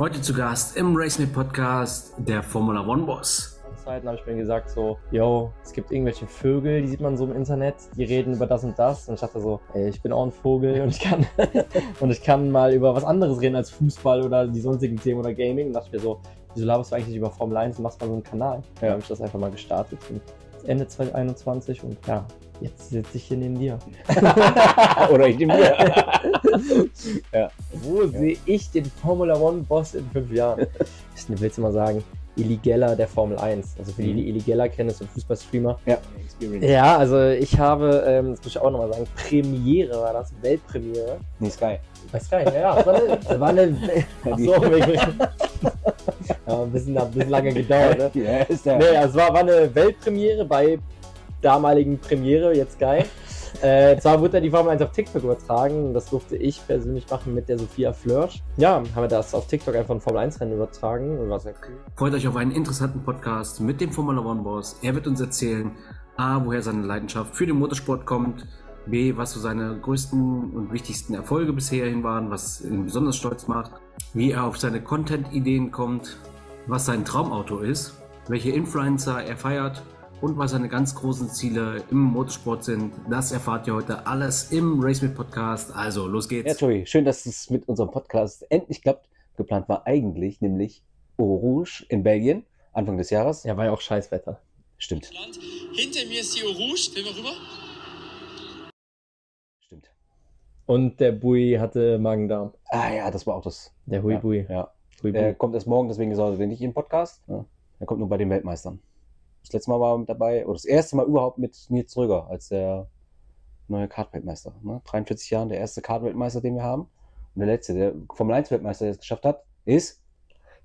Heute zu Gast im Race Me Podcast der Formula One Boss. Zeiten habe ich mir gesagt so, yo, es gibt irgendwelche Vögel, die sieht man so im Internet, die reden über das und das. Und ich dachte so, ey, ich bin auch ein Vogel und ich kann und ich kann mal über was anderes reden als Fußball oder die sonstigen Themen oder Gaming. Und dachte ich mir so, wieso laberst du eigentlich über Formel 1 und machst mal so einen Kanal? Ja, habe ich das einfach mal gestartet. Und Ende 2021 und ja, jetzt sitze ich hier neben dir. Oder ich neben dir. ja. Wo ja. sehe ich den Formula One Boss in fünf Jahren? Ich will jetzt mal sagen, Illigella der Formel 1. Also für die, die Illigella kennen, ist ein Fußballstreamer. Ja, Experience. Ja, also ich habe, ähm, das muss ich auch nochmal sagen, Premiere war das, Weltpremiere. Nee, Sky. Bei Sky, ja, ja. Das war eine, das war eine Achso, ja, ein bisschen, ein bisschen lange gedauert. Ne? Ja, ist der. Nee, also es war, war eine Weltpremiere bei damaligen Premiere, jetzt geil. Äh, zwar wurde da die Formel 1 auf TikTok übertragen. Das durfte ich persönlich machen mit der Sophia Flörsch. Ja, haben wir das auf TikTok einfach ein Formel 1 Rennen übertragen und war sehr cool. Freut euch auf einen interessanten Podcast mit dem Formula One Boss. Er wird uns erzählen, A, woher seine Leidenschaft für den Motorsport kommt, B, was so seine größten und wichtigsten Erfolge bisher hin waren, was ihn besonders stolz macht, wie er auf seine Content-Ideen kommt, was sein Traumauto ist, welche Influencer er feiert und was seine ganz großen Ziele im Motorsport sind. Das erfahrt ihr heute alles im Race Mit Podcast. Also, los geht's. Ja, Joey, schön, dass es mit unserem Podcast endlich klappt. Geplant war eigentlich nämlich Eau Rouge in Belgien, Anfang des Jahres. Ja, war ja auch Scheißwetter. Stimmt. Hinter mir ist die Eau Rouge. Will mal rüber? Stimmt. Und der Bui hatte Magen-Darm. Ah ja, das war auch das. Der Hui-Bui. Ja. ja. Er kommt erst morgen, deswegen ist er nicht im Podcast. Ja. Er kommt nur bei den Weltmeistern. Das letzte Mal war er mit dabei, oder das erste Mal überhaupt mit Nils Röger als der neue Kartweltmeister. Ne? 43 Jahren der erste Kartweltmeister, den wir haben. Und der letzte, der Formel 1 Weltmeister, der es geschafft hat, ist.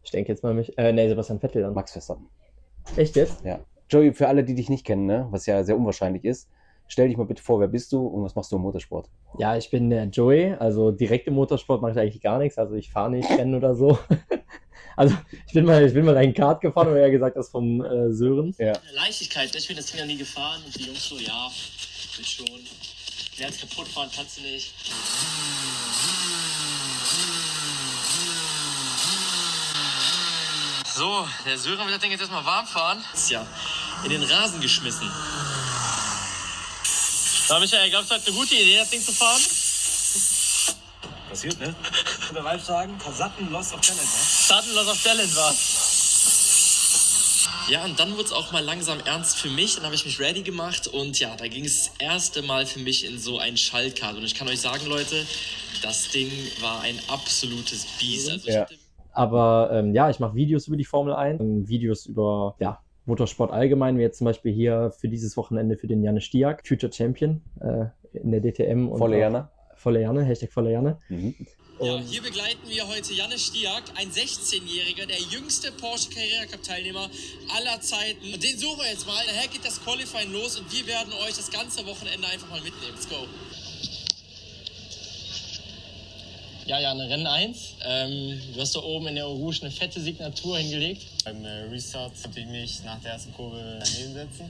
Ich denke jetzt mal mich. Äh, nee, Sebastian Vettel dann. Max Verstappen. Echt jetzt? Ja. Joey, für alle, die dich nicht kennen, ne, was ja sehr unwahrscheinlich ist, stell dich mal bitte vor, wer bist du und was machst du im Motorsport? Ja, ich bin der Joey, also direkt im Motorsport mache ich eigentlich gar nichts, also ich fahre nicht Rennen oder so. Also ich bin mal, ich bin mal einen Kart gefahren, oder er gesagt das vom äh, Sören. Ja. Leichtigkeit, ich bin das Ding ja nie gefahren und die Jungs so, ja, will schon. Wer hat's kaputt fahren, kannst du nicht. So, der Sören will das Ding jetzt erstmal warm fahren. Ist ja in den Rasen geschmissen. Da, Michael, glaubst du, hat eine gute Idee, das Ding zu fahren? passiert, ne? Oder Ralf sagen, Sutton Loss of Talent war. Sutton Loss of Talent war. Ja, und dann wurde es auch mal langsam ernst für mich. Dann habe ich mich ready gemacht und ja, da ging es das erste Mal für mich in so ein Schaltkart. Und ich kann euch sagen, Leute, das Ding war ein absolutes Biest. Also ja. Aber ähm, ja, ich mache Videos über die Formel 1, Videos über ja, Motorsport allgemein, wie jetzt zum Beispiel hier für dieses Wochenende für den Janne Stiak, Future Champion äh, in der DTM. Volle Janne volle Janne, Hashtag volle Janne. Mhm. Ja, hier begleiten wir heute Janne Stiak, ein 16-Jähriger, der jüngste Porsche Carrera Cup Teilnehmer aller Zeiten. Und den suchen wir jetzt mal. Daher geht das Qualifying los und wir werden euch das ganze Wochenende einfach mal mitnehmen. Let's go. Ja, Janne, Rennen 1. Ähm, du hast da oben in der Rouge eine fette Signatur hingelegt. Beim äh, Restart konnte ich mich nach der ersten Kurve daneben setzen.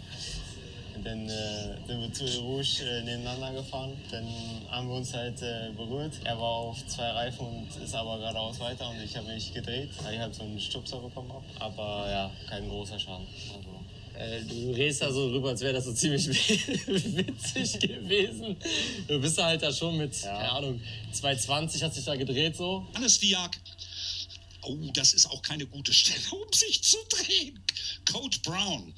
Dann äh, sind wir zu Rouge äh, nebeneinander gefahren. Dann haben wir uns halt äh, berührt. Er war auf zwei Reifen und ist aber geradeaus weiter und ich habe mich gedreht, ich halt so einen Stupser bekommen habe. Aber ja, kein großer Schaden. Also, du redest da so rüber, als wäre das so ziemlich witzig gewesen. Du bist halt da schon mit, ja. keine Ahnung, 220 hast dich da gedreht so. Hannes Diak. Oh, das ist auch keine gute Stelle, um sich zu drehen. Coach Brown,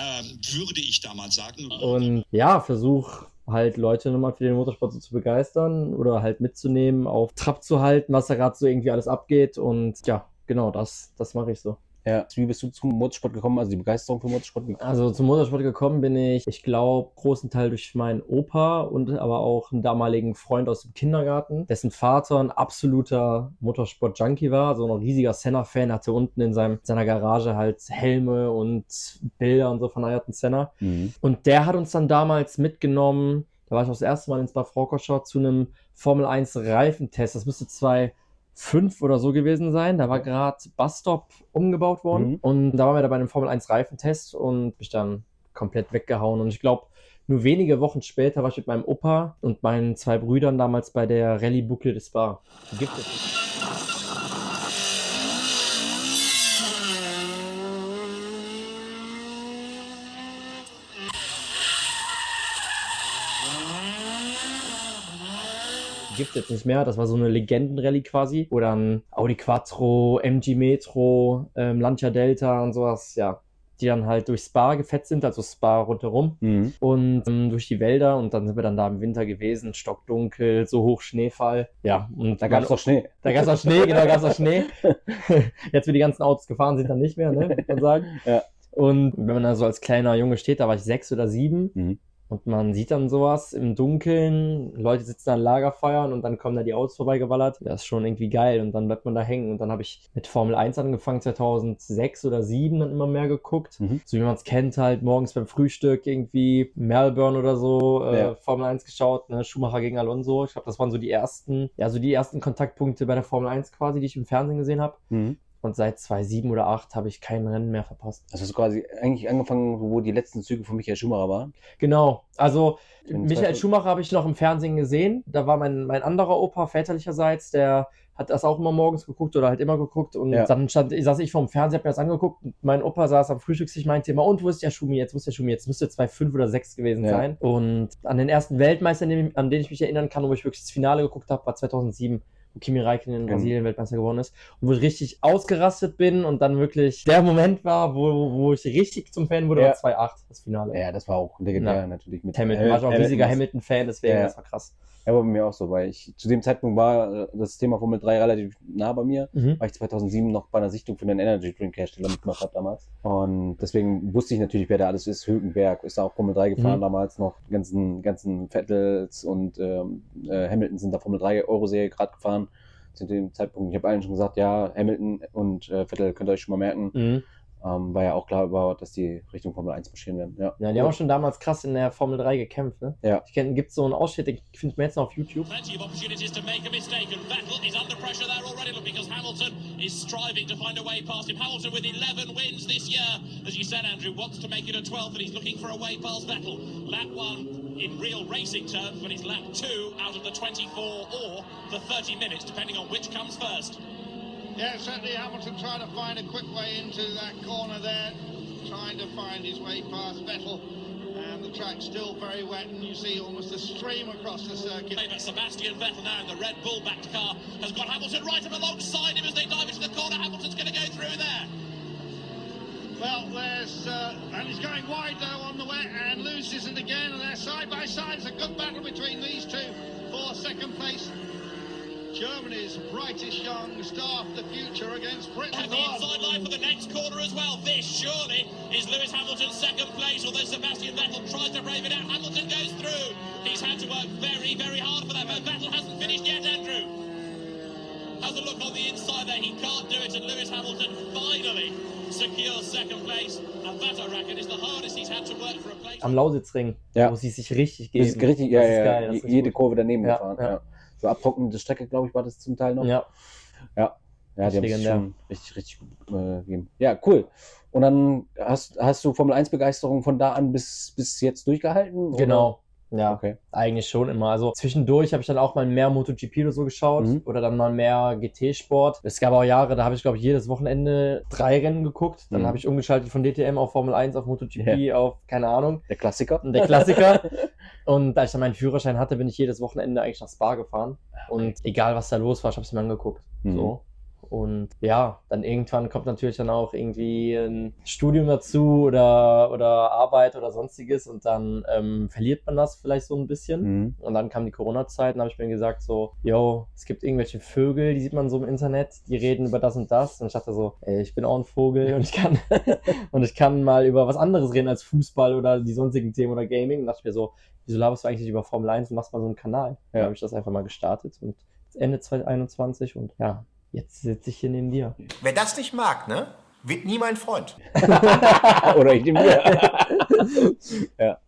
ähm, würde ich da mal sagen. Und ja, versuch halt Leute nochmal für den Motorsport so zu begeistern oder halt mitzunehmen, auf Trab zu halten, was da gerade so irgendwie alles abgeht. Und ja, genau, das, das mache ich so. Ja. Wie bist du zum Motorsport gekommen, also die Begeisterung für Motorsport? Also zum Motorsport gekommen bin ich, ich glaube, großen Teil durch meinen Opa und aber auch einen damaligen Freund aus dem Kindergarten, dessen Vater ein absoluter Motorsport-Junkie war, so ein riesiger Senna-Fan, hatte unten in seinem, seiner Garage halt Helme und Bilder und so von Ayrton Senna. Mhm. Und der hat uns dann damals mitgenommen, da war ich auch das erste Mal in Spa-Francorchamps zu einem Formel 1 Reifentest. Das müsste zwei fünf oder so gewesen sein. Da war gerade Busstop umgebaut worden mhm. und da waren wir da bei einem Formel 1 Reifentest und mich dann komplett weggehauen. Und ich glaube, nur wenige Wochen später war ich mit meinem Opa und meinen zwei Brüdern damals bei der Rallye Boucle des Bar. Gibt es gibt es jetzt nicht mehr. Das war so eine Legendenrallye quasi, wo dann Audi Quattro, MG Metro, ähm, Lancia Delta und sowas, ja, die dann halt durch Spa gefetzt sind, also Spa rundherum Mhm. und ähm, durch die Wälder und dann sind wir dann da im Winter gewesen, stockdunkel, so hoch Schneefall. Ja, und Da gab es doch Schnee. da gab es auch Schnee, genau, gab es auch Schnee. Jetzt, wie die ganzen Autos gefahren sind, dann nicht mehr, ne, muss man sagen. Ja. Und wenn man da so als kleiner Junge steht, da war ich sechs oder sieben Mhm. Und man sieht dann sowas im Dunkeln, Leute sitzen an Lagerfeuern und dann kommen da die Autos vorbeigewallert. Das ist schon irgendwie geil und dann bleibt man da hängen. Und dann habe ich mit Formel 1 angefangen, 2006 oder 2007 dann immer mehr geguckt. Mhm. So wie man es kennt, halt morgens beim Frühstück irgendwie Melbourne oder so, äh, Ja. Formel 1 geschaut, ne? Schumacher gegen Alonso. Ich glaube, das waren so die ersten, ja, so die ersten Kontaktpunkte bei der Formel 1 quasi, die ich im Fernsehen gesehen habe. Mhm. Und seit 2007 oder 2008 habe ich kein Rennen mehr verpasst. Also hast du quasi eigentlich angefangen, wo die letzten Züge von Michael Schumacher waren. Genau. Also Michael 2000 Schumacher habe ich noch im Fernsehen gesehen. Da war mein, mein anderer Opa väterlicherseits, der hat das auch immer morgens geguckt oder halt immer geguckt. Und Ja. dann stand, saß ich vorm Fernseher, hab mir das angeguckt. Und mein Opa saß am Frühstückstisch, meinte immer, und wo ist der Schumi jetzt? Wo ist der Schumi jetzt? Müsste 2,5 oder 6 gewesen Ja. sein. Und an den ersten Weltmeister, an den, an den ich mich erinnern kann, wo ich wirklich das Finale geguckt habe, war 2007 wo Kimi Räikkönen in. Brasilien Weltmeister geworden ist und wo ich richtig ausgerastet bin und dann wirklich der Moment war, wo, wo ich richtig zum Fan wurde, Ja. war 2,8, das Finale. Ja, das war auch legendär Ja. natürlich mit Hamilton, war ich auch ein riesiger Hamilton. Hamilton-Fan, deswegen, ja. das war krass. Ja, war bei mir auch so, weil ich zu dem Zeitpunkt war das Thema Formel 3 relativ nah bei mir, Mhm. weil ich 2007 noch bei einer Sichtung für den Energy Drink Hersteller mitgemacht habe damals. Und deswegen wusste ich natürlich, wer da alles ist. Hülkenberg ist da auch Formel 3 gefahren Mhm. damals noch. Die ganzen, ganzen Vettels und ähm, äh, Hamilton sind da Formel 3 Euro-Serie gerade gefahren. Zu dem Zeitpunkt, ich habe allen schon gesagt, ja, Hamilton und äh, Vettel könnt ihr euch schon mal merken. Mhm. Ähm, war ja auch klar war, dass die Richtung Formel 1 marschieren werden. Ja, Ja, die haben auch schon damals krass in der Formel 3 gekämpft, ne? Ja. Ich kenne, gibt so einen Ausschnitt, den findet man jetzt noch auf YouTube. Plenty of opportunities to make a mistake, and Vettel is under pressure there already. Look, because Hamilton is striving to find a way past him. Hamilton with 11 wins this year, as you said, Andrew, wants to make it a 12th, and he's looking for a way past Vettel. Lap one in real racing terms, but he's lap two out of the 24 or the 30 minutes, depending on which comes first. Yeah, certainly Hamilton trying to find a quick way into that corner there, trying to find his way past Vettel. And the track's still very wet, and you see almost a stream across the circuit. But Sebastian Vettel now in the Red Bull backed car has got Hamilton right up alongside him as they dive into the corner. Hamilton's going to go through there. Well, there's uh, and he's going wide though on the wet, and loses it again, and they're side by side. It's a good battle between these two for second place. Germany's brightest young star of the future against Britain. Has the inside line for the next corner as well. This surely is Lewis Hamilton's second place, although Sebastian Vettel tries to brave it out. Hamilton goes through. He's had to work very, very hard for that, but Vettel hasn't finished yet, Andrew. Has a look on the inside there. He can't do it, and Lewis Hamilton finally secures second place. And that, I reckon, is the hardest he's had to work for a place. Am Lausitzring, Ja. wo sie sich richtig Das geben. ist richtig, ja, Das ist ja, geil, das ist jede gut. Kurve daneben Ja, gefahren. ja. So abtrocknende Strecke, glaube ich, war das zum Teil noch. Ja, Ja, ja die haben legendär. schon richtig, richtig gut äh, gegeben. Ja, cool. Und dann hast, hast du Formel 1 Begeisterung von da an bis, bis jetzt durchgehalten? oder? Ja, Okay. eigentlich schon immer. Also zwischendurch habe ich dann auch mal mehr MotoGP oder so geschaut Mhm. oder dann mal mehr GT-Sport. Es gab auch Jahre, da habe ich, glaube ich, jedes Wochenende drei Rennen geguckt. Dann Mhm. habe ich umgeschaltet von DTM auf Formel 1, auf MotoGP, auf keine Ahnung. Der Klassiker. Der Klassiker. Und da ich dann meinen Führerschein hatte, bin ich jedes Wochenende eigentlich nach Spa gefahren. Und egal, was da los war, ich habe es mir angeguckt. Mhm. So. Und ja, dann irgendwann kommt natürlich dann auch irgendwie ein Studium dazu oder, oder Arbeit oder sonstiges und dann ähm, verliert man das vielleicht so ein bisschen. Mhm. Und dann kam die Corona-Zeit und habe ich mir gesagt so, yo, es gibt irgendwelche Vögel, die sieht man so im Internet, die reden über das und das. Und ich dachte so, ey, ich bin auch ein Vogel und ich kann und ich kann mal über was anderes reden als Fußball oder die sonstigen Themen oder Gaming. Und dachte ich mir so, wieso laberst du eigentlich nicht über Formel 1 und machst mal so einen Kanal? Dann Ja. habe ich das einfach mal gestartet und Ende 2021 und ja, jetzt sitze ich hier neben dir. Wer das nicht mag, ne, wird nie mein Freund. Oder ich nehme mir. ja.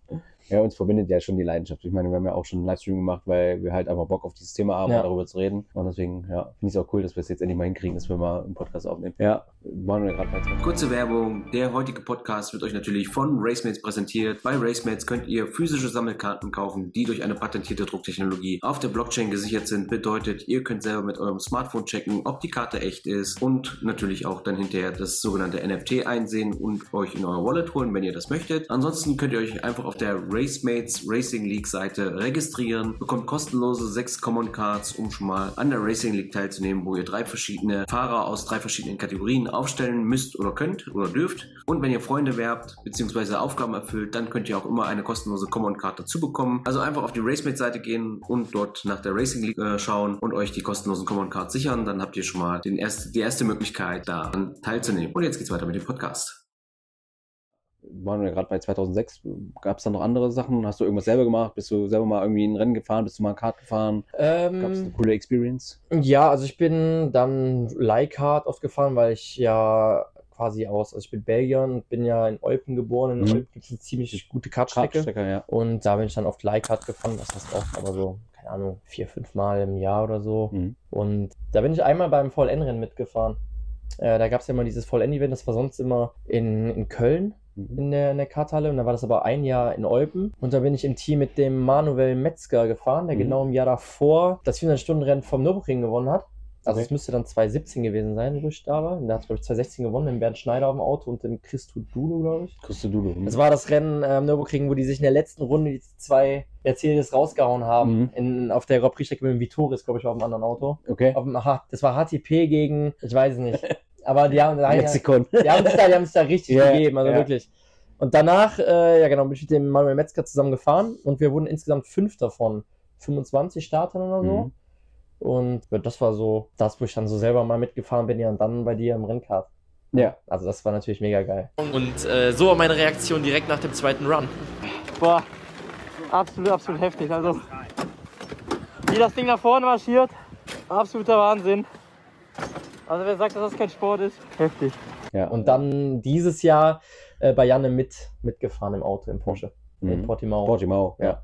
Ja, uns verbindet ja schon die Leidenschaft. Ich meine, wir haben ja auch schon einen Livestream gemacht, weil wir halt einfach Bock auf dieses Thema haben, Ja. darüber zu reden. Und deswegen, ja, finde ich es auch cool, dass wir es jetzt endlich mal hinkriegen, dass wir mal einen Podcast aufnehmen. Ja, Waren wir gerade zwei. Kurze Werbung. Der heutige Podcast wird euch natürlich von Racemates präsentiert. Bei Racemates könnt ihr physische Sammelkarten kaufen, die durch eine patentierte Drucktechnologie auf der Blockchain gesichert sind. Bedeutet, ihr könnt selber mit eurem Smartphone checken, ob die Karte echt ist und natürlich auch dann hinterher das sogenannte NFT einsehen und euch in euer Wallet holen, wenn ihr das möchtet. Ansonsten könnt ihr euch einfach auf der Racemates Racing League Seite registrieren, bekommt kostenlose sechs Common Cards, um schon mal an der Racing League teilzunehmen, wo ihr drei verschiedene Fahrer aus drei verschiedenen Kategorien aufstellen müsst oder könnt oder dürft. Und wenn ihr Freunde werbt bzw. Aufgaben erfüllt, dann könnt ihr auch immer eine kostenlose Common Card dazu bekommen. Also einfach auf die Racemates Seite gehen und dort nach der Racing League äh, schauen und euch die kostenlosen Common Cards sichern. Dann habt ihr schon mal den erst, die erste Möglichkeit, daran teilzunehmen. Und jetzt geht's weiter mit dem Podcast. Waren wir gerade bei 2006. Gab es da noch andere Sachen? Hast du irgendwas selber gemacht? Bist du selber mal irgendwie ein Rennen gefahren? Bist du mal ein Kart gefahren? Gab es eine Ähm, coole Experience? ja, also ich bin dann Leihkart oft gefahren, weil ich ja quasi aus, also ich bin Belgier und bin ja in Eupen geboren. In Mhm. Eupen gibt es eine ziemlich gute Kartstrecke. Kartstrecker, ja. Und da bin ich dann oft Leihkart gefahren, das heißt oft, aber so, keine Ahnung, vier, fünf Mal im Jahr oder so. Mhm. Und da bin ich einmal beim VLN-Rennen mitgefahren. Äh, da gab es ja immer dieses VLN-Event, das war sonst immer in, in Köln. In der, in der Karthalle und dann war das aber ein Jahr in Eupen und da bin ich im Team mit dem Manuel Metzger gefahren, der Mhm. genau im Jahr davor das 400-Stunden-Rennen vom Nürburgring gewonnen hat. Also Okay. es müsste dann 2017 gewesen sein, wo ich da war. Und der hat, glaube ich, 2016 gewonnen, mit Bernd Schneider auf dem Auto und dem Christo Dulo, glaube ich. Christo Dulo. Das war das Rennen am Nürburgring, wo die sich in der letzten Runde die zwei Mercedes rausgehauen haben. Mhm. In, auf der Grand Prix-Strecke mit dem Vitoris, glaube ich, auf dem anderen Auto. Okay. Auf dem, das war HTP gegen, ich weiß es nicht. Aber die haben, Lexikon. die haben sich da, die haben sich da richtig Ja, gegeben, also ja. wirklich. Und danach, äh, ja genau, bin ich mit dem Manuel Metzger zusammen gefahren und wir wurden insgesamt fünf davon. 25 Startern oder so. Mhm. Und ja, das war so das, wo ich dann so selber mal mitgefahren bin, ja, und dann bei dir im Rennkart. Ja. Also das war natürlich mega geil. Und äh, so war meine Reaktion direkt nach dem zweiten Run. Boah, absolut, absolut heftig. Also, wie das Ding nach vorne marschiert, absoluter Wahnsinn. Also, wer sagt, dass das kein Sport ist, heftig. Ja. Und dann dieses Jahr äh, bei Janne mit, mitgefahren im Auto, im Porsche. In Mhm. Portimao. Portimao, ja.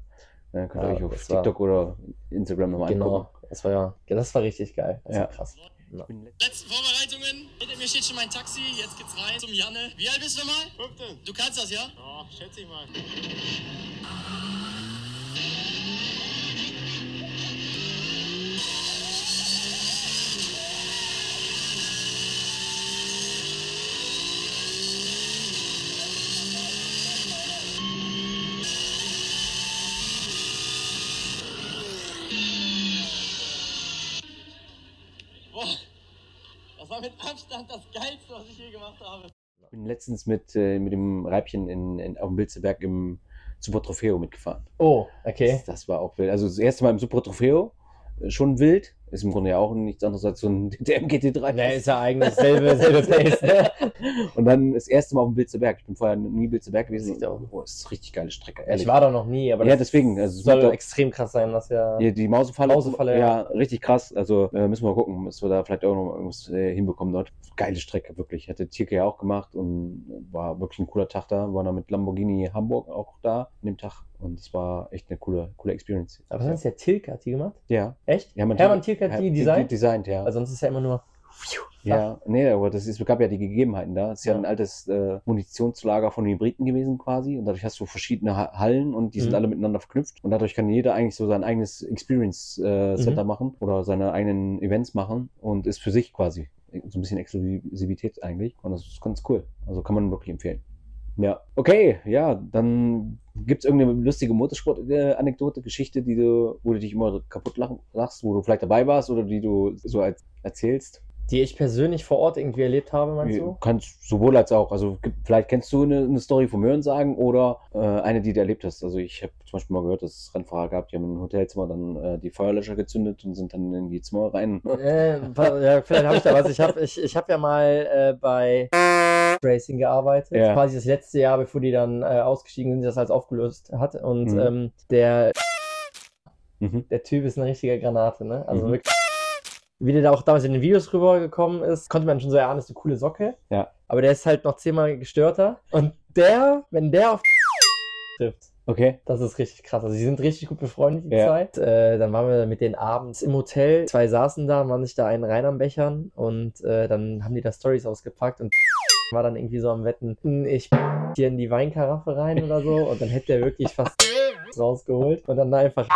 Ja. ja könnt ihr Ja, euch auf das war- TikTok oder Instagram nochmal Genau. angucken. Das war ja, das war richtig geil. Das Ja. war krass. Ja. Letzte Vorbereitungen. Hinter mir steht schon mein Taxi. Jetzt geht's rein zum Janne. Wie alt bist du mal? Fünfte. Du kannst das, ja? Ja, schätze ich mal. War mit Abstand das Geilste, was ich je gemacht habe. Ich bin letztens mit, äh, mit dem Reibchen in, in, auf dem Bilzerberg im Super Trofeo mitgefahren. Oh, okay. Das, das war auch wild. Also das erste Mal im Super Trofeo, äh, schon wild. Ist im Grunde ja auch nichts anderes als so ein DTM GT3. Ne, ist ja eigentlich selbe, selbe Pace, ne? Und dann das erste Mal auf dem Bilzerberg. Ich bin vorher nie Bilzerberg gewesen. Oh, ist eine richtig geile Strecke. Ich Ehrlich. war da noch nie, aber ja, das deswegen. Also, soll auch- extrem krass sein, dass ja. Ja, die Mausefalle. Mausefalle, ja. ja. richtig krass. Also äh, müssen wir mal gucken, dass wir da vielleicht auch noch irgendwas äh, hinbekommen dort. Geile Strecke, wirklich. Hatte Tierke ja auch gemacht und war wirklich ein cooler Tag da. War da mit Lamborghini Hamburg auch da an dem Tag. Und es war echt eine coole, coole Experience. Aber was ist der Tilke hat die gemacht? Ja. Echt? Hermann, Hermann Tilke hat die designt? designt, ja. Also sonst ist ja immer nur. Ja, nee, aber das ist, es gab ja die Gegebenheiten da. Es ist ja, Ja. ein altes äh, Munitionslager von Hybriden gewesen quasi. Und dadurch hast du verschiedene Ha- Hallen und die sind Mhm. alle miteinander verknüpft. Und dadurch kann jeder eigentlich so sein eigenes Experience äh, Center Mhm. machen oder seine eigenen Events machen und ist für sich quasi so ein bisschen Exklusivität eigentlich. Und das ist ganz cool. Also kann man wirklich empfehlen. Ja, okay, ja, dann gibt es irgendeine lustige Motorsport-Anekdote, Geschichte, die du, wo du dich immer kaputt lachst, wo du vielleicht dabei warst oder die du so als, erzählst? Die ich persönlich vor Ort irgendwie erlebt habe, meinst Du kannst sowohl als auch. Also vielleicht kennst du eine, eine Story vom Hören sagen oder äh, eine, die du erlebt hast. Also ich habe zum Beispiel mal gehört, dass es Rennfahrer gab, die haben im Hotelzimmer dann äh, die Feuerlöscher gezündet und sind dann in die Zimmer rein. Äh, ja, vielleicht habe ich da was. Ich habe ich, ich hab ja mal äh, bei Racing gearbeitet. Ja. Quasi das letzte Jahr, bevor die dann äh, ausgestiegen sind, das alles aufgelöst hat. Und Mhm. ähm, der, Mhm. der Typ ist eine richtige Granate, ne? Also Mhm. wirklich. Wie der da auch damals in den Videos rübergekommen ist, konnte man schon so erahnen, ist eine coole Socke. Ja. Aber der ist halt noch zehnmal gestörter. Und der, wenn der auf trifft, Okay. Das ist richtig krass. Also, sie sind richtig gut befreundet die Ja. Zeit. Äh, dann waren wir mit denen abends im Hotel. Zwei saßen da, waren sich da einen rein am Bechern und äh, dann haben die da Stories ausgepackt und war dann irgendwie so am Wetten, "Hm, ich hier in die Weinkaraffe rein oder so und dann hätte er wirklich fast rausgeholt und dann einfach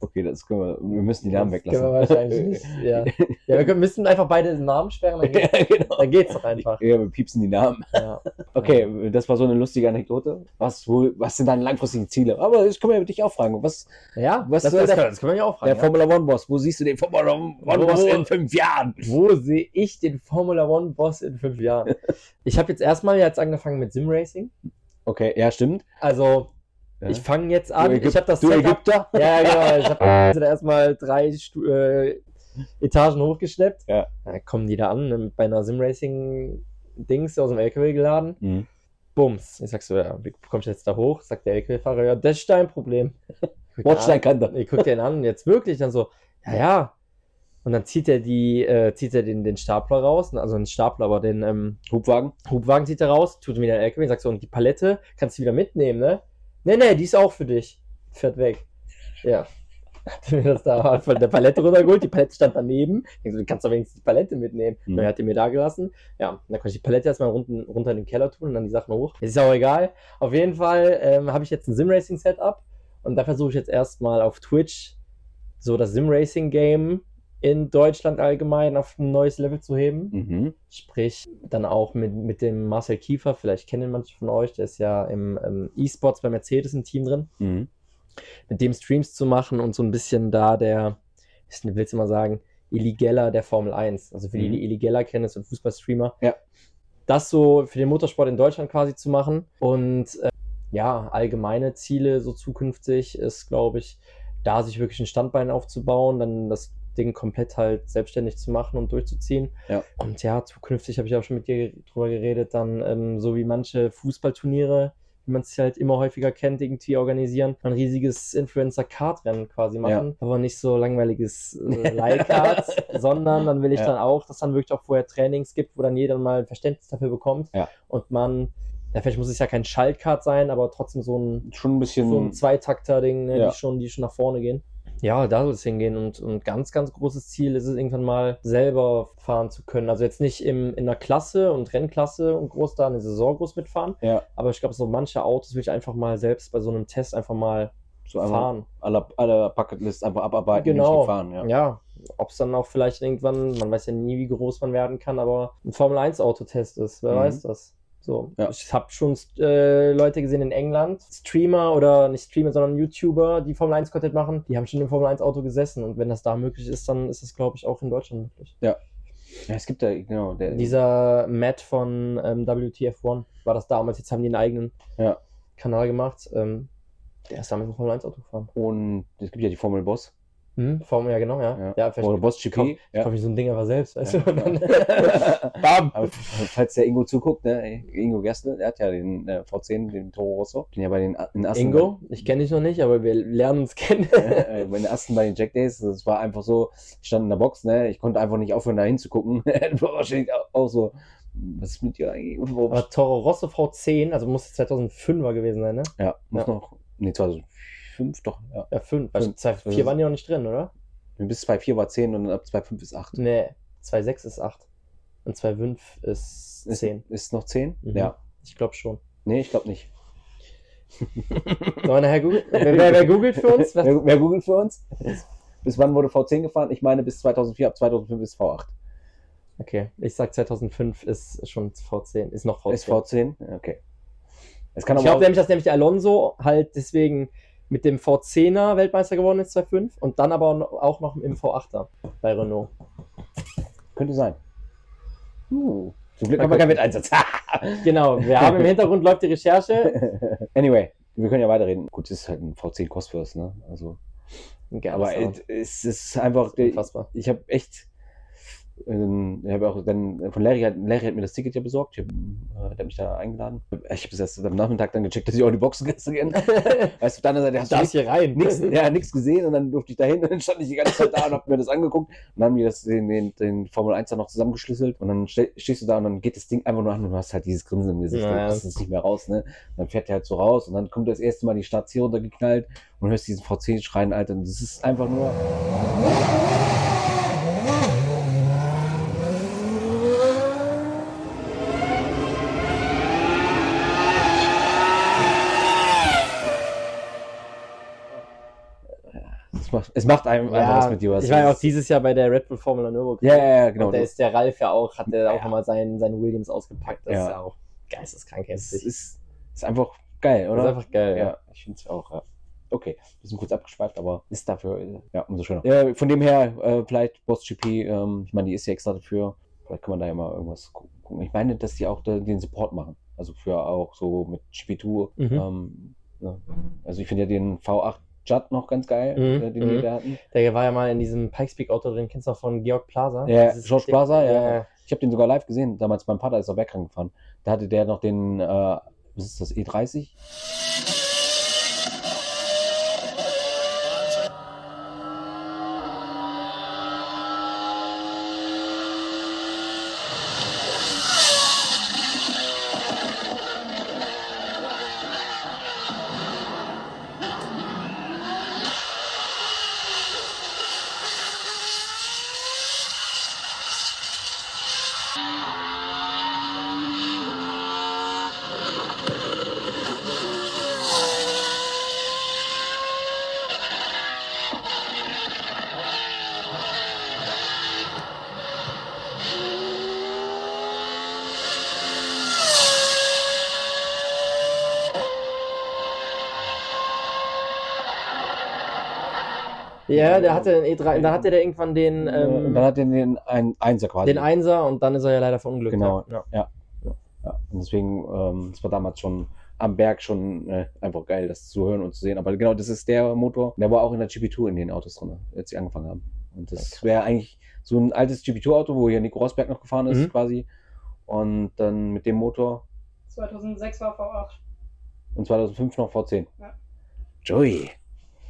Okay, das können wir, wir müssen die Namen Das weglassen. Können wir wahrscheinlich nicht. Ja, ja wir können, müssen einfach beide den Namen sperren, dann geht's, Ja, genau. dann geht's doch einfach. Ja, wir piepsen die Namen. Ja. Okay, das war so eine lustige Anekdote. Was, wo, was sind deine langfristigen Ziele? Aber das können wir dich auch fragen. Was, Ja, was das, das, der, können, das können wir ja auch fragen. der Formula One Boss? Wo siehst du den Formula One Boss in fünf Jahren? ja. Wo sehe ich den Formula One Boss in fünf Jahren? Ich habe jetzt erstmal jetzt angefangen mit Simracing. Okay, ja, stimmt. Also, Ja. ich fange jetzt an. Ich habe das du Setup- Ägypter? Ja, genau. Ich habe erstmal drei Stu äh, Etagen hochgeschleppt. Ja. Dann kommen die da an, ne, bei einer Simracing-Dings aus dem LKW geladen. Mhm. Bums. Ich sag so, ja, wie kommst du jetzt da hoch? Sagt der LKW-Fahrer, ja, das ist dein Problem. Bordstein kann das. Ich guck den an, jetzt wirklich, dann so, ja, ja. Und dann zieht er die, äh, zieht er den, den Stapler raus, also den Stapler, aber den ähm, Hubwagen? Hubwagen zieht er raus, tut wieder den LKW sagt so, und die Palette kannst du wieder mitnehmen, ne? Nee, nee, die ist auch für dich. Fährt weg. Ja. Hat mir das da von der Palette runtergeholt, die Palette stand daneben. Ich so, du kannst doch wenigstens die Palette mitnehmen. Mhm. Dann hat er mir da gelassen. Ja, dann konnte ich die Palette erstmal runter, runter in den Keller tun und dann die Sachen hoch. Ist auch egal. Auf jeden Fall ähm, habe ich jetzt ein Simracing-Setup und da versuche ich jetzt erstmal auf Twitch so das Simracing-Game in Deutschland allgemein auf ein neues Level zu heben. Mhm. Sprich, dann auch mit, mit dem Marcel Kiefer, vielleicht kennen manche von euch, der ist ja im ähm, E-Sports bei Mercedes im Team drin, Mhm. mit dem Streams zu machen und so ein bisschen da der, ich will jetzt mal sagen, Illegeller der Formel 1. Also für die, Mhm. die Illegeller kennen, ist ein Fußballstreamer. Ja. Das so für den Motorsport in Deutschland quasi zu machen und äh, ja, allgemeine Ziele so zukünftig ist, glaube ich, da sich wirklich ein Standbein aufzubauen, dann das Ding komplett halt selbstständig zu machen und durchzuziehen. Ja. Und ja, zukünftig habe ich auch schon mit dir drüber geredet, dann ähm, so wie manche Fußballturniere, wie man es halt immer häufiger kennt, irgendwie organisieren, ein riesiges Influencer-Kart-Rennen quasi machen, aber nicht so langweiliges äh, Leihkart, sondern dann will ich Ja. dann auch, dass dann wirklich auch vorher Trainings gibt, wo dann jeder mal ein Verständnis dafür bekommt Ja. und man, ja, vielleicht muss es ja kein Schaltkart sein, aber trotzdem so ein Schon ein bisschen. so ein Zweitakter-Ding, ne, Ja. die, schon, die schon nach vorne gehen. Ja, da soll es hingehen und, und ganz, ganz großes Ziel ist es irgendwann mal selber fahren zu können. Also jetzt nicht im, in der Klasse und Rennklasse und groß da eine Saison groß mitfahren, ja, aber ich glaube, so manche Autos will ich einfach mal selbst bei so einem Test einfach mal so fahren. alle, alle Bucketlist einfach abarbeiten Genau. fahren. Ja. Ja, ob es dann auch vielleicht irgendwann, man weiß ja nie, wie groß man werden kann, aber ein Formel-1-Autotest ist, wer Mhm. weiß das. So, Ja. ich habe schon äh, Leute gesehen in England, Streamer oder nicht Streamer, sondern YouTuber, die Formel 1 Content machen, die haben schon im Formel 1 Auto gesessen und wenn das da möglich ist, dann ist das glaube ich auch in Deutschland möglich. Ja, es gibt ja, genau. Der, Dieser Matt von ähm, WTF1 war das damals, jetzt haben die einen eigenen Ja. Kanal gemacht. Ähm, der ist damit im Formel 1 Auto gefahren. Und es gibt ja die Formel Boss. Hm, Formel, ja genau, ja. Ja. vielleicht Oder Boss ich GP. kauf, ich ja. kauf mir so ein Ding aber selbst, weißt Ja. du? Dann, bam! Aber falls der Ingo zuguckt, ne, Ingo Gerstl, der hat ja den äh, V10, den Toro Rosso, den ja bei den in Assen, Ingo, ich kenne dich noch nicht, aber wir lernen uns kennen. äh, bei den Assen bei den Jack Days, das war einfach so, ich stand in der Box, ne, ich konnte einfach nicht aufhören, da hinzugucken. War wahrscheinlich auch so, was ist mit dir eigentlich? Aber Toro Rosso V10, also muss 2005er gewesen sein, ne? Ja, muss Ja. noch, nee, 2005 doch, ja. Ja, 5. Also Fünf. 2, waren ja noch nicht drin, oder? Bis 2.4 war 10 und dann ab 2.5 ist 8. Nee, 2,6 ist 8. Und 2,5 ist Ist, 10. ist noch 10? Mhm. Ja. Ich glaube schon. Nee, ich glaube nicht. Sollen wir googeln? Wer, wer, wer googelt für uns? Wer, wer googelt für uns? Bis wann wurde V10 gefahren? Ich meine bis 2004, ab 2005 ist V8. Okay, ich sag 2005 ist schon V10, ist noch V10. Ist V10? Ja, Okay. Es kann ich glaube nämlich, dass nämlich der Alonso halt deswegen mit dem V10er Weltmeister geworden ist, 2.5 und dann aber auch noch im V8er bei Renault. könnte sein. Uh, zum Glück haben wir keinen Wetteinsatz. Genau, wir haben im Hintergrund läuft die Recherche. anyway, wir können ja weiterreden. Gut, das ist halt ein V10 Cosworth, ne? Also, Ja, aber es, ist einfach, ist unfassbar. ich habe echt, Ich habe auch dann von Larry, hat- Larry hat mir das Ticket ja besorgt. Ich hab, äh, der hat mich da eingeladen. Ich habe es erst am Nachmittag dann gecheckt, dass ich auch die Boxengäste kenne. weißt du, auf der anderen Seite hast du hier rein. nichts, ja, nichts gesehen und dann durfte ich da hin und dann stand ich die ganze Zeit da und habe mir das angeguckt und dann haben die das, den, den, den Formel 1 dann noch zusammengeschlüsselt und dann ste stehst du da und dann geht das Ding einfach nur an und du hast halt dieses Grinsen im Gesicht, Ja, du kriegst es nicht mehr raus, ne? Und dann fährt der halt so raus und dann kommt das erste Mal die Starts hier runtergeknallt und hörst diesen V10 schreien, Alter, und das ist einfach nur... macht, es macht einem einfach was mit dir. was. ich war ja auch dieses Jahr bei der Red Bull Formula Nürburgring. Ja, ja, ja, genau. Und da ist der Ralf ja auch, hat der auch Ja. nochmal seinen, seinen Williams ausgepackt. Das Ja. ist ja auch geisteskrank Es ist, ist einfach geil, oder? ist einfach geil, ja. Ja, ich finde es auch, ja. Okay, bisschen kurz abgeschweift, aber ist dafür, äh, ja, umso schöner. Ja, von dem her, äh, vielleicht Boss GP, ähm, ich meine, die ist ja extra dafür. Vielleicht kann man da ja mal irgendwas gu- gucken. Ich meine, dass die auch da, den Support machen. Also für auch so mit GP2. Mhm. Ähm, ja. Also ich finde ja den V8 Judd noch ganz geil, Mhm, äh, den mhm. wir da hatten. Der war ja mal in diesem Pikes Peak Auto drin, kennst du noch von Georg Plaza? Ja, George Plaza, ja. Ich habe den sogar live gesehen. Damals mein Vater ist auf Bergkrank gefahren. Da hatte der noch den, äh, was ist das, E30? Ja, der hatte den E3, dann hatte der irgendwann den, und ähm, dann hat er den ein, Einser quasi. den Einser und dann ist er ja leider verunglückt. Genau, Ja. ja. ja. Und deswegen, ähm, das war damals schon am Berg schon äh, einfach geil, das zu hören und zu sehen. Aber genau, das ist der Motor, der war auch in der GP2 in den Autos drin, als sie angefangen haben. Und das wäre eigentlich so ein altes GP2-Auto, wo hier Nico Rosberg noch gefahren ist, Mhm. quasi. Und dann mit dem Motor 2006 war V8. und 2005 noch V10. Ja. Joey,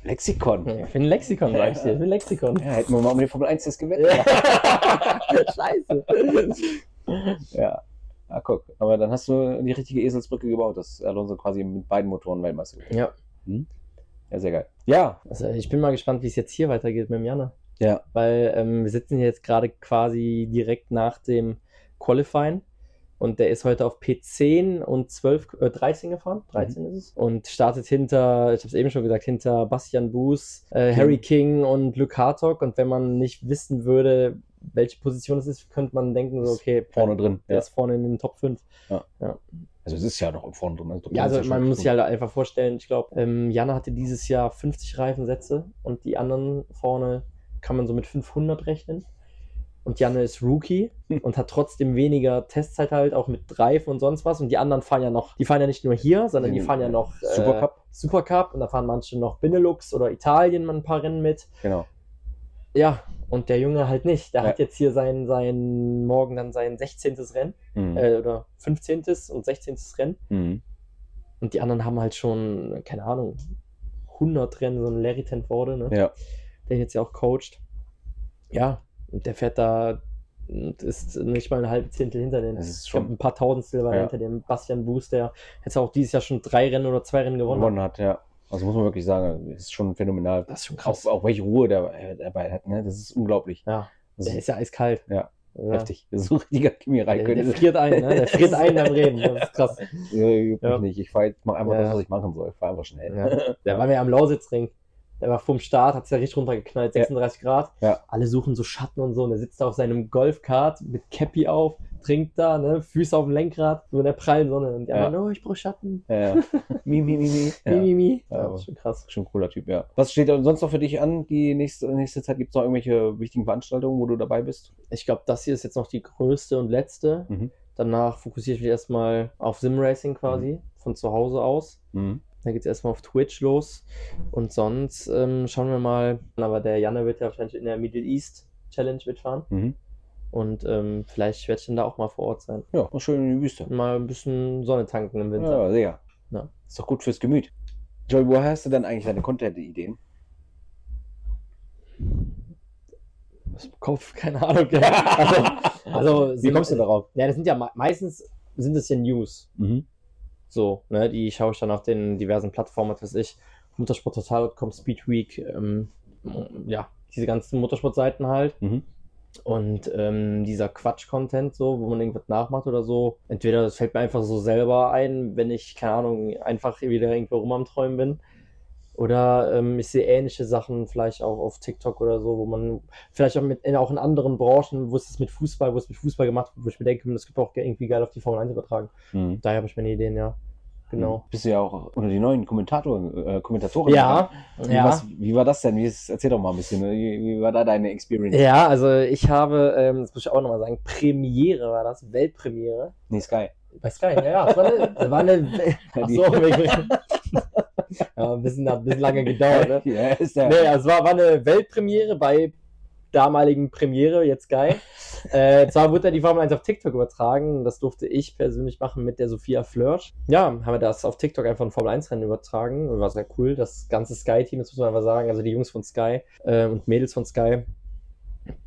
Lexikon. Ja, Für ein Lexikon, sag ich dir. Für ein Lexikon. Ja, hätten wir mal um den Formel 1 Test gewettet. Scheiße. Ja. Ah, guck. Aber dann hast du die richtige Eselsbrücke gebaut, dass Alonso quasi mit beiden Motoren Weltmeister wird. Ja. Hm? Ja, sehr geil. Ja. Also ich bin mal gespannt, wie es jetzt hier weitergeht mit dem Janne. Ja. Weil ähm, wir sitzen hier jetzt gerade quasi direkt nach dem Qualifying und der ist heute auf P10 und 12, äh, 13 gefahren. 13 ist es. Und startet hinter, ich habe es eben schon gesagt, hinter Bastian Boos, äh. Harry King und Luke Hartog. Und wenn man nicht wissen würde, welche Position es ist, könnte man denken, so, okay, Vorne drin. der Ja. ist vorne in den Top 5. Ja. Ja. Also es ist ja noch vorne drin. Also Ja, also man muss sich halt einfach vorstellen, ich glaube, ähm, Janne hatte dieses Jahr 50 Reifensätze und die anderen vorne kann man so mit 500 rechnen. Und Janne ist Rookie und hat trotzdem weniger Testzeit halt, auch mit Reifen und sonst was. Und die anderen fahren ja noch, die fahren ja nicht nur hier, sondern die Den, fahren ja noch äh, Supercup. Supercup und da fahren manche noch Benelux oder Italien mal ein paar Rennen mit. Genau. Ja, und der Junge halt nicht. Der Ja. hat jetzt hier sein, sein, morgen dann sein 16. Rennen Mhm. äh, oder 15. und 16. Rennen. Mhm. Und die anderen haben halt schon, keine Ahnung, 100 Rennen, so ein Larry Tenforde, ne? Ja. Der jetzt ja auch coacht. Ja, und der fährt da und ist nicht mal eine halbe Zehntel hinter den. Das ist Ich schon ein paar Tausendstel Ja. hinter dem Bastian Buß, der jetzt auch dieses Jahr schon drei Rennen oder zwei Rennen gewonnen, gewonnen hat, ja. Also muss man wirklich sagen, das ist schon phänomenal. Das ist schon Auch, krass. auch welche Ruhe der äh, dabei hat, ne? Das ist unglaublich. Ja, Das der ist ja eiskalt. ja, Ja. heftig. Das ist ein richtiger Kimi Der, der Räikkönen. friert ein, ne? Der friert ein beim Reden. Das ist krass. Ja, juckt Ja. nicht. Ich fahr jetzt, mach einfach Ja. das, was ich machen soll. Ich fahr einfach schnell. Ja. Der war mir am Lausitzring. Der war vorm Start, hat es ja richtig runtergeknallt, Ja. 36 Grad. Ja. Alle suchen so Schatten und so. Und er sitzt da auf seinem Golfkart mit Cappy auf, trinkt da, ne, Füße auf dem Lenkrad, so in der prallen Sonne. Und die Ja. anderen, oh, ich brauche Schatten. Ja, ja. mi, mi, mi, mi. Mi, mi, mi. Ja, Ja, schon krass. Schon ein cooler Typ, ja. Was steht sonst noch für dich an? Die nächste, nächste Zeit gibt es noch irgendwelche wichtigen Veranstaltungen, wo du dabei bist? Ich glaube, das hier ist jetzt noch die größte und letzte. Mhm. Danach fokussiere ich mich erstmal auf Simracing quasi, von zu Hause aus. Mhm. Dann geht es erstmal auf Twitch los. Und sonst ähm, schauen wir mal. Aber der Janne wird ja wahrscheinlich in der Middle East Challenge mitfahren. Mhm. Und ähm, vielleicht werde ich dann da auch mal vor Ort sein. Ja, mal schön in die Wüste. Mal ein bisschen Sonne tanken im Winter. Ja, sehr. Ja. Ist doch gut fürs Gemüt. Joey, woher hast du denn eigentlich deine Content-Ideen? Aus dem Kopf, keine Ahnung. Also, also Wie kommst du darauf? Ja, das sind ja me- meistens sind es ja News. Mhm. So, ne, die schaue ich dann auf den diversen Plattformen, was weiß ich, Motorsporttotal.com, Speedweek, ähm, ja, diese ganzen Motorsportseiten halt. Mhm. Und ähm, dieser Quatsch-Content, so, wo man irgendwas nachmacht oder so, entweder das fällt mir einfach so selber ein, wenn ich, keine Ahnung, einfach wieder irgendwo rum am Träumen bin. Oder ähm, ich sehe ähnliche Sachen vielleicht auch auf TikTok oder so, wo man vielleicht auch, mit, in, auch in anderen Branchen, wo es ist mit Fußball, wo es mit Fußball gemacht wird, wo ich mir denke, das gibt auch irgendwie geil auf die Formel 1 übertragen. Mhm. Daher habe ich meine Ideen, ja. Genau. Bist du ja auch unter die neuen Kommentatoren, äh, Kommentatoren. Ja. Wie, ja. was, wie war das denn? Wie ist, erzähl doch mal ein bisschen. ne? Wie, wie war da deine Experience? Ja, also ich habe, ähm, das muss ich auch nochmal sagen, Premiere war das, Weltpremiere. Nee, Sky. Bei Sky, ja, ja. Das war eine, war eine Ach Die- so, ja, ein bisschen, hat ein bisschen lange gedauert, ne? Ja, ist. Nee, also es war, war eine Weltpremiere bei damaligen Premiere, jetzt Sky. Äh, zwar wurde da die Formel 1 auf TikTok übertragen. Das durfte ich persönlich machen mit der Sophia Flörsch. Ja, haben wir das auf TikTok einfach ein Formel 1 Rennen übertragen. War sehr cool. Das ganze Sky-Team, das muss man einfach sagen. Also die Jungs von Sky äh, und Mädels von Sky.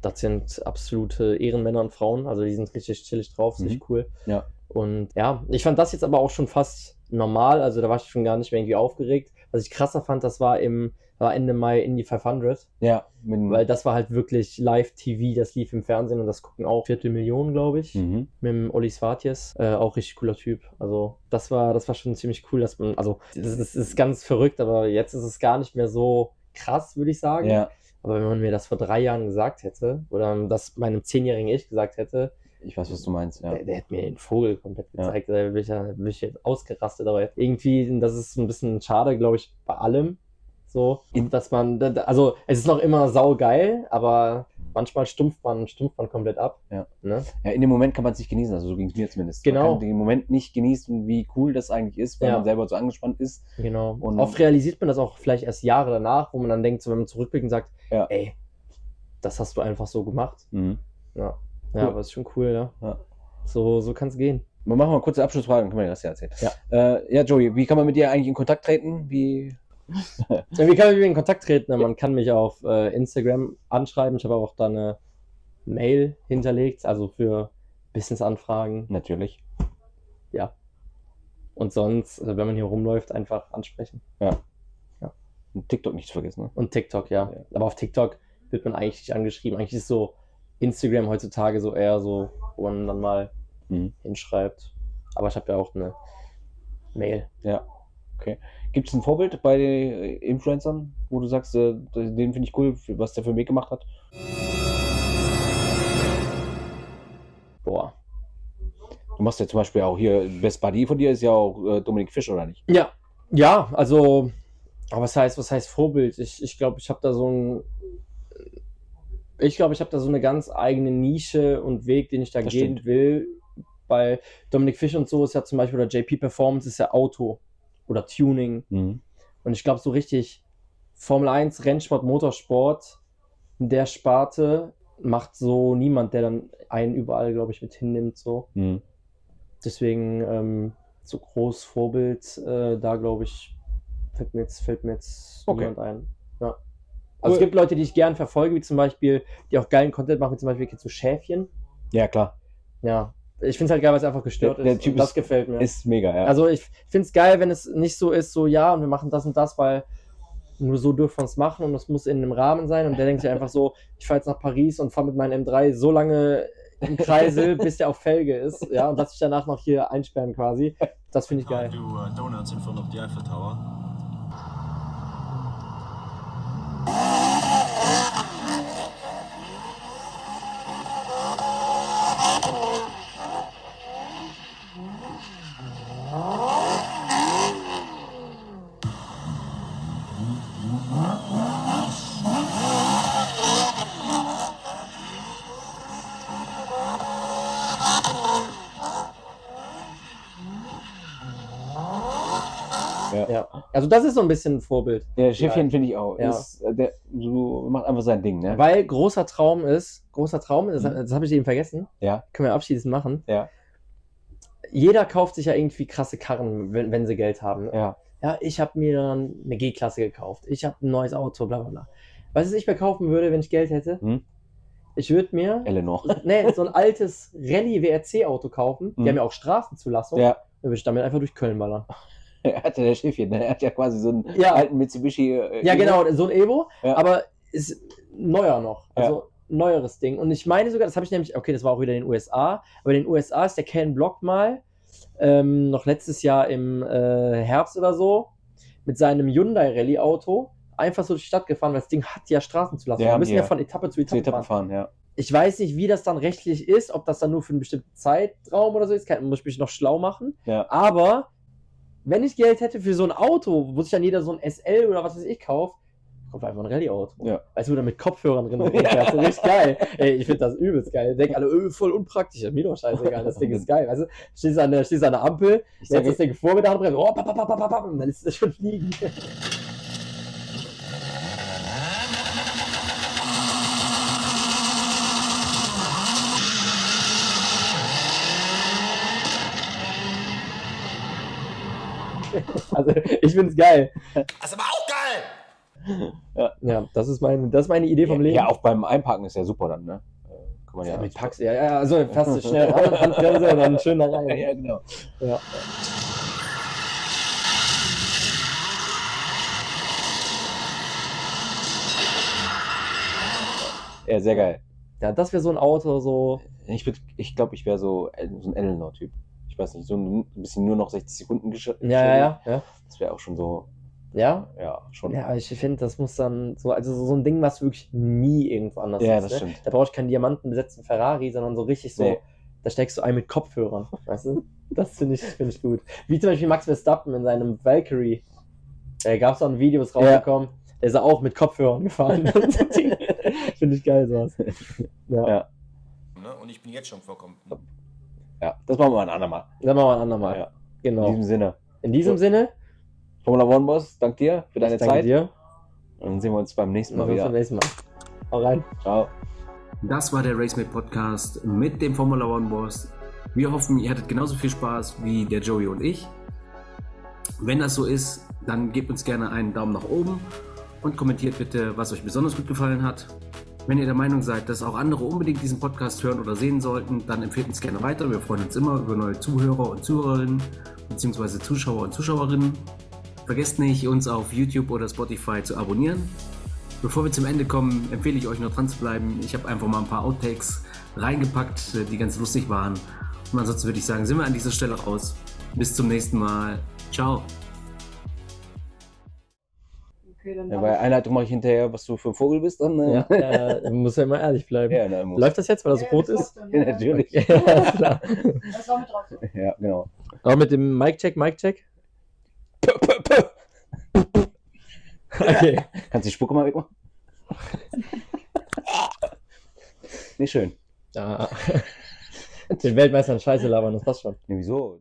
Das sind absolute Ehrenmänner und Frauen. Also die sind richtig chillig drauf. Ist Mhm. richtig cool. Ja. Und ja, ich fand das jetzt aber auch schon fast normal. Also da war ich schon gar nicht mehr irgendwie aufgeregt. Was ich krasser fand, das war im war Ende Mai Indy 500. Ja, Weil das war halt wirklich Live-TV, das lief im Fernsehen und das gucken auch Viertelmillionen, glaube ich. mhm. Mit dem Olli Svatjes, äh, auch richtig cooler Typ. Also das war, das war schon ziemlich cool, dass man, also das ist, das ist ganz verrückt, aber jetzt ist es gar nicht mehr so krass, würde ich sagen. Ja. Aber wenn man mir das vor drei Jahren gesagt hätte, oder das meinem zehnjährigen Ich gesagt hätte, Ich weiß, was du meinst. Ja. der, der hätte mir den Vogel komplett Ja. gezeigt. Da bin ich, ja, bin ich jetzt ausgerastet. Aber irgendwie, das ist ein bisschen schade, glaube ich, bei allem. So, dass man, also es ist noch immer saugeil, aber manchmal stumpft man, stumpft man komplett ab. Ja. Ne? ja, in dem Moment kann man es nicht genießen, also so ging es mir zumindest. Genau. Man kann den Moment nicht genießen, wie cool das eigentlich ist, weil Ja. man selber so angespannt ist. Genau. Und- Oft realisiert man das auch vielleicht erst Jahre danach, wo man dann denkt, so wenn man zurückblickt und sagt, Ja. ey, das hast du einfach so gemacht. Mhm. Ja, Cool. ja aber ist schon cool, ja. Ja. So, so kann es gehen. Wir machen mal kurze Abschlussfrage, dann können wir das ja erzählen. Ja. Äh, ja, Joey, wie kann man mit dir eigentlich in Kontakt treten? Wie. Ja, wie kann man mit mir in Kontakt treten? Man kann mich auf äh, Instagram anschreiben. Ich habe auch da eine Mail hinterlegt, also für Business-Anfragen. Natürlich. Ja. Und sonst, äh, wenn man hier rumläuft, einfach ansprechen. Ja. Ja. Und TikTok nicht zu vergessen, ne? Und TikTok, ja. Aber auf TikTok wird man eigentlich nicht angeschrieben. Eigentlich ist so Instagram heutzutage so eher so, wo man dann mal Mhm. hinschreibt. Aber ich habe ja auch eine Mail. Ja. Okay. Gibt es ein Vorbild bei den Influencern, wo du sagst, äh, den finde ich cool, was der für Weg gemacht hat? Boah. Du machst ja zum Beispiel auch hier, Best Buddy von dir ist ja auch äh, Dominik Fisch, oder nicht? Ja, ja, also, aber was heißt, was heißt Vorbild? Ich, ich glaube, ich habe da so ein, ich glaube, ich habe da so eine ganz eigene Nische und Weg, den ich da Das gehen stimmt. will. Bei Dominik Fisch und so ist ja zum Beispiel, oder JP Performance ist ja Auto oder Tuning. Mhm. Und ich glaube, so richtig Formel 1, Rennsport, Motorsport, in der Sparte macht so niemand, der dann einen überall, glaube ich, mit hinnimmt. So. Mhm. Deswegen ähm, so groß Vorbild, äh, da glaube ich, fällt mir jetzt, fällt mir jetzt Okay. niemand ein. Ja. Also Cool. es gibt Leute, die ich gern verfolge, wie zum Beispiel, die auch geilen Content machen, wie zum Beispiel du Schäfchen. Ja, klar. Ja. Ich finde es halt geil, weil es einfach gestört Der- der ist. Typ das ist- gefällt mir. Ist mega, ja. Also ich finde es geil, wenn es nicht so ist, so ja, und wir machen das und das, weil nur so dürfen wir es machen und das muss in einem Rahmen sein. Und der denkt sich einfach so, ich fahre jetzt nach Paris und fahre mit meinem M3 so lange im Kreisel, bis der auf Felge ist, ja, und lass mich danach noch hier einsperren quasi. Das finde ich geil. Do uh, donuts in front of the Eiffel Tower. Also das ist so ein bisschen ein Vorbild. Ja, Schiffchen finde ich auch. Ja. Ist, äh, der so, macht einfach sein Ding, ne? Weil großer Traum ist, großer Traum, das, Mhm. das habe ich eben vergessen, Ja. können wir abschließend machen. Ja. Jeder kauft sich ja irgendwie krasse Karren, wenn, wenn sie Geld haben. Ja. Ja, ich habe mir eine G-Klasse gekauft, ich habe ein neues Auto, bla bla bla. Weißt du, was ich mir kaufen würde, wenn ich Geld hätte? Hm? Ich würde mir Eleanor. nee, so ein altes Rallye-WRC-Auto kaufen. Die Mhm. haben ja auch Straßenzulassung. Ja. Dann würde ich damit einfach durch Köln ballern. Er hatte der Schiffchen, ne? Er hat ja quasi so einen Ja. alten Mitsubishi. Äh, Ja, Evo. genau, so ein Evo, Ja. aber ist neuer noch. Ja. Also neueres Ding. Und ich meine sogar, das habe ich nämlich, okay, das war auch wieder in den USA, aber in den USA ist der Ken Block mal ähm, noch letztes Jahr im äh, Herbst oder so mit seinem Hyundai Rallye Auto einfach so durch die Stadt gefahren, weil das Ding hat ja Straßenzulassung. Ja, Wir haben müssen ja ja. von Etappe zu Etappe, Etappe fahren. fahren, ja. Ich weiß nicht, wie das dann rechtlich ist, ob das dann nur für einen bestimmten Zeitraum oder so ist, kann, muss ich mich noch schlau machen. Ja. Aber wenn ich Geld hätte für so ein Auto, wo sich dann jeder so ein SL oder was weiß ich kauft, kauft einfach ein Rallye-Auto. Ja. Weißt du, da mit Kopfhörern drin rumfährst. Richtig geil. Ey, ich finde das übelst geil. Ich denke alle, öh, voll unpraktisch. Mir doch scheißegal, das Ding ist geil. Weißt du, stehst an der, stehst an der Ampel, sage- das Ding vor oh, pap, pap, und dann ist das schon fliegen. Also, ich finde es geil. Das ist aber auch geil! Ja. Ja, das ist, mein, das ist meine Idee vom ja, Leben. ja, auch beim Einparken ist ja super dann, ne? Kann man ja, Ja, mit Pax, ja, ja, also fährst du schnell ran, Handbremse und dann schön da rein. Ja, ja, genau. Ja. Ja, sehr geil. Ja, das wäre so ein Auto, so. Ich, würd- ich glaube, ich wäre so, so ein Eleanor-Typ. Ich weiß nicht, so ein bisschen nur noch 60 Sekunden gesch Ja, ja, ja. ja. Das wäre auch schon so, Ja? ja, schon. Ja, ich finde, das muss dann so, also so ein Ding, was wirklich nie irgendwo anders Ja, ist. das ne? stimmt. Da brauche ich keinen diamantenbesetzten Ferrari, sondern so richtig so, Nee. da steckst du ein mit Kopfhörern, weißt du? Das finde ich, finde ich gut. Wie zum Beispiel Max Verstappen in seinem Valkyrie. Da gab es auch ein Video, ist rausgekommen, der ist auch mit Kopfhörern gefahren. finde ich geil, sowas. Ja. Ja. Ne? Und ich bin jetzt schon vollkommen. Ja, das machen wir ein andermal. Dann machen wir ein andermal. Ja. Genau. In diesem Sinne. In diesem Sinne, Formula One Boss, dank dir für deine danke Zeit. dir. Und dann sehen wir uns beim nächsten Mal wieder. beim nächsten Mal. Hau rein. Ciao. Das war der RaceMate Podcast mit dem Formula One Boss. Wir hoffen, ihr hattet genauso viel Spaß wie der Joey und ich. Wenn das so ist, dann gebt uns gerne einen Daumen nach oben und kommentiert bitte, was euch besonders gut gefallen hat. Wenn ihr der Meinung seid, dass auch andere unbedingt diesen Podcast hören oder sehen sollten, dann empfehlt uns gerne weiter. Wir freuen uns immer über neue Zuhörer und Zuhörerinnen bzw. Zuschauer und Zuschauerinnen. Vergesst nicht, uns auf YouTube oder Spotify zu abonnieren. Bevor wir zum Ende kommen, empfehle ich euch noch dran zu bleiben. Ich habe einfach mal ein paar Outtakes reingepackt, die ganz lustig waren. Und ansonsten würde ich sagen, sind wir an dieser Stelle raus. Bis zum nächsten Mal. Ciao. Okay, dann Ja, bei Einleitung mache ich hinterher, was du für ein Vogel bist, dann. Ja, Äh, äh, muss ja immer ehrlich bleiben. ja, ne. Läuft das jetzt, weil das Ja, rot das ist? dann, Ja, ja. natürlich. ja, klar. Das war mit drauf. Ja, genau. Aber mit dem Mic-Check, Mic-Check? Okay. Kannst du die Spucke mal wegmachen? Nicht schön. Ja. Den Weltmeistern Scheiße labern, das passt schon. Nee, wieso?